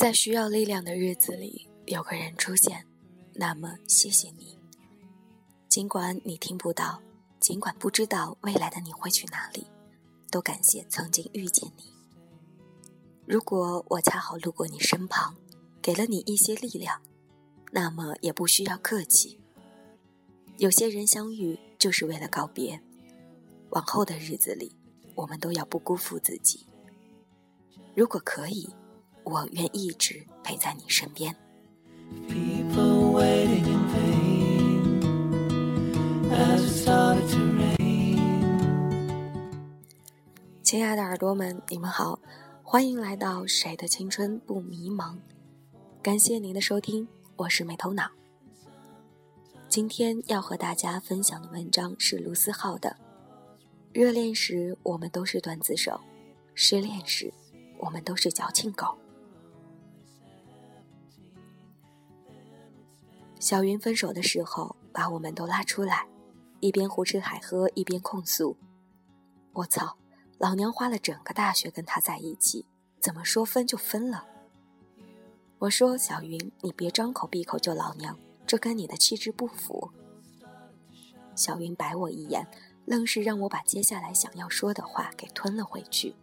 在需要力量的日子里，有个人出现，那么谢谢你。尽管你听不到，尽管不知道未来的你会去哪里，都感谢曾经遇见你。如果我恰好路过你身旁，给了你一些力量，那么也不需要客气。有些人相遇就是为了告别，往后的日子里，我们都要不辜负自己。如果可以。我愿一直陪在你身边。亲爱的耳朵们，你们好，欢迎来到《谁的青春不迷茫》。感谢您的收听，我是没头脑。今天要和大家分享的文章是卢思浩的《热恋时我们都是段子手，失恋时我们都是矫情狗》。小云分手的时候，把我们都拉出来，一边胡吃海喝，一边控诉：“我操，老娘花了整个大学跟他在一起，怎么说分就分了？”我说：“小云，你别张口闭口就老娘，这跟你的气质不符。”小云白我一眼，愣是让我把接下来想要说的话给吞了回去。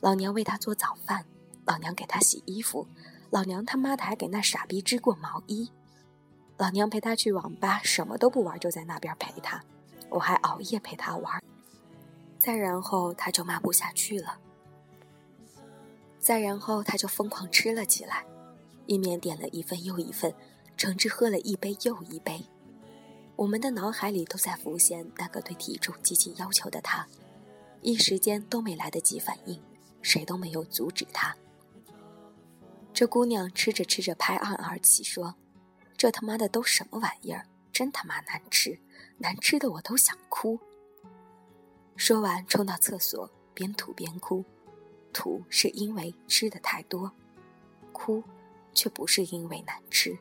老娘为他做早饭，老娘给他洗衣服。老娘他妈的还给那傻逼织过毛衣，老娘陪他去网吧，什么都不玩，就在那边陪他，我还熬夜陪他玩。再然后他就骂不下去了，再然后他就疯狂吃了起来，一面点了一份又一份，橙汁喝了一杯又一杯。我们的脑海里都在浮现那个对体重极其要求的他，一时间都没来得及反应，谁都没有阻止他。这姑娘吃着吃着拍案而起，说：“这他妈的都什么玩意儿？真他妈难吃，难吃的我都想哭。”说完，冲到厕所，边吐边哭。吐是因为吃的太多，哭却不是因为难吃。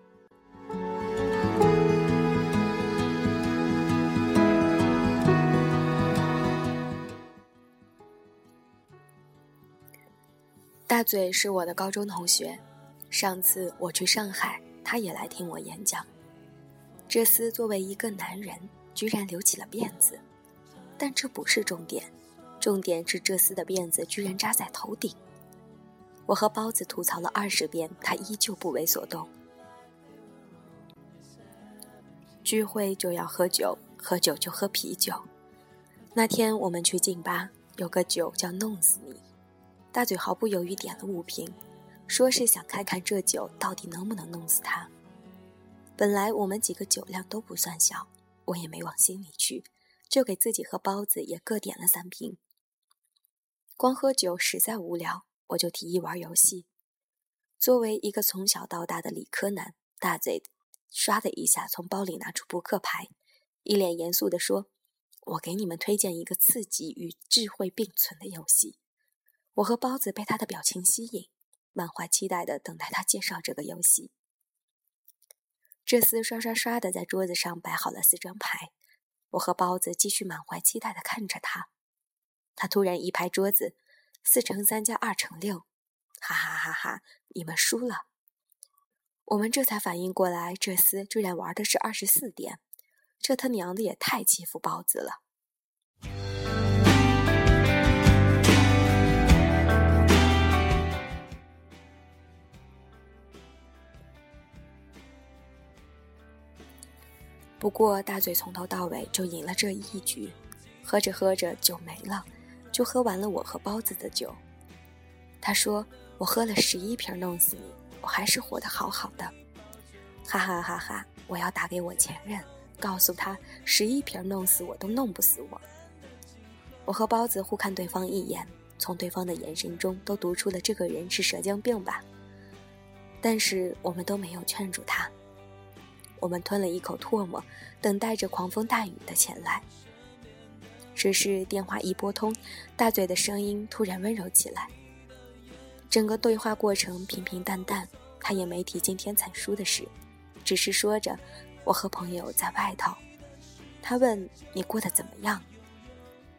大嘴是我的高中同学，上次我去上海，他也来听我演讲。这厮作为一个男人，居然留起了辫子，但这不是重点，重点是这厮的辫子居然扎在头顶。我和包子吐槽了二十遍，他依旧不为所动。聚会就要喝酒，喝酒就喝啤酒。那天我们去劲吧，有个酒叫“弄死你”。大嘴毫不犹豫点了五瓶，说是想看看这酒到底能不能弄死他。本来我们几个酒量都不算小，我也没往心里去，就给自己和包子也各点了三瓶。光喝酒实在无聊，我就提议玩游戏。作为一个从小到大的理科男，大嘴唰的一下从包里拿出扑克牌，一脸严肃地说：“我给你们推荐一个刺激与智慧并存的游戏。”我和包子被他的表情吸引，满怀期待的等待他介绍这个游戏。这厮刷刷刷的在桌子上摆好了四张牌，我和包子继续满怀期待的看着他。他突然一拍桌子：“四乘三加二乘六！”哈哈哈哈！你们输了。我们这才反应过来，这厮居然玩的是二十四点，这他娘的也太欺负包子了。不过大嘴从头到尾就赢了这一局，喝着喝着酒没了，就喝完了我和包子的酒。他说：“我喝了十一瓶，弄死你，我还是活得好好的。”哈哈哈哈！我要打给我前任，告诉他十一瓶弄死我都弄不死我。我和包子互看对方一眼，从对方的眼神中都读出了这个人是蛇精病吧。但是我们都没有劝住他。我们吞了一口唾沫，等待着狂风大雨的前来。只是电话一拨通，大嘴的声音突然温柔起来。整个对话过程平平淡淡，他也没提今天惨输的事，只是说着我和朋友在外头。他问你过得怎么样？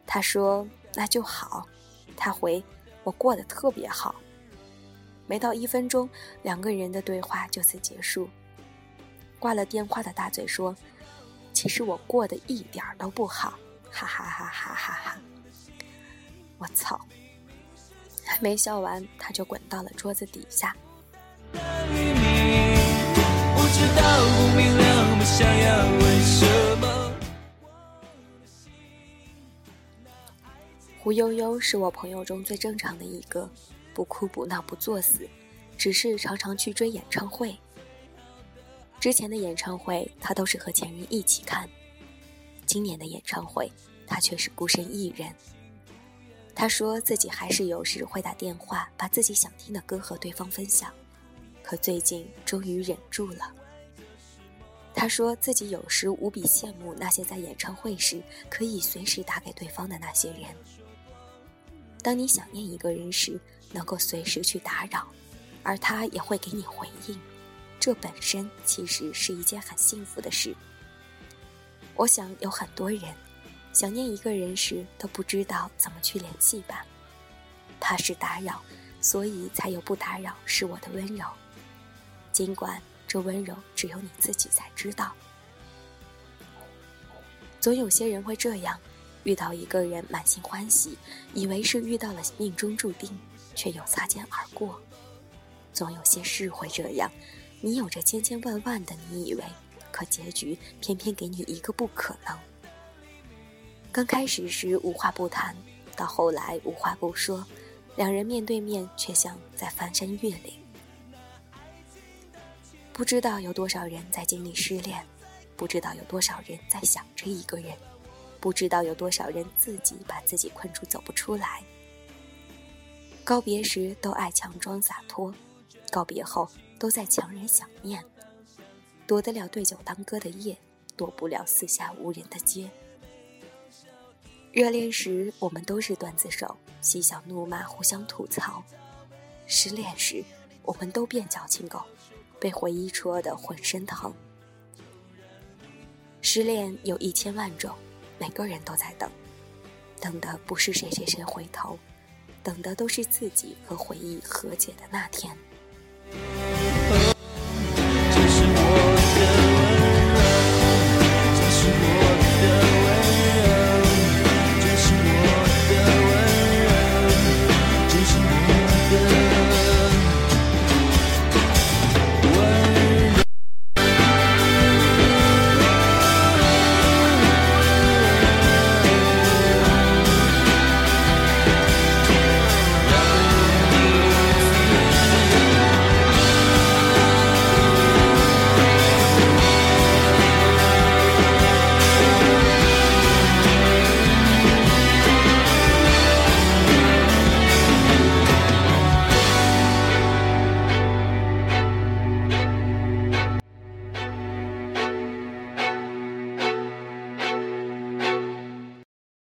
他说那就好。他回我过得特别好。没到一分钟，两个人的对话就此结束。挂了电话的大嘴说：“其实我过得一点都不好，哈哈哈哈哈哈！”我操！还没笑完，他就滚到了桌子底下。胡悠悠是我朋友中最正常的一个，不哭不闹不作死，只是常常去追演唱会。之前的演唱会他都是和前任一起看，今年的演唱会他却是孤身一人。他说自己还是有时会打电话把自己想听的歌和对方分享，可最近终于忍住了。他说自己有时无比羡慕那些在演唱会时可以随时打给对方的那些人。当你想念一个人时，能够随时去打扰，而他也会给你回应，这本身其实是一件很幸福的事。我想有很多人想念一个人时都不知道怎么去联系吧，怕是打扰，所以才有不打扰是我的温柔。尽管这温柔只有你自己才知道，总有些人会这样。遇到一个人满心欢喜，以为是遇到了命中注定，却又擦肩而过。总有些事会这样，你有着千千万万的你以为，可结局偏偏给你一个不可能。刚开始时无话不谈，到后来无话不说，两人面对面却像在翻山越岭。不知道有多少人在经历失恋，不知道有多少人在想着一个人。不知道有多少人自己把自己困住走不出来。告别时都爱强装洒脱，告别后都在强忍想念。躲得了对酒当歌的夜，躲不了四下无人的街。热恋时我们都是段子手，嬉笑怒骂，互相吐槽；失恋时我们都变矫情狗，被回忆戳得浑身疼。失恋有一千万种。每个人都在等，等的不是谁谁谁回头，等的都是自己和回忆和解的那天。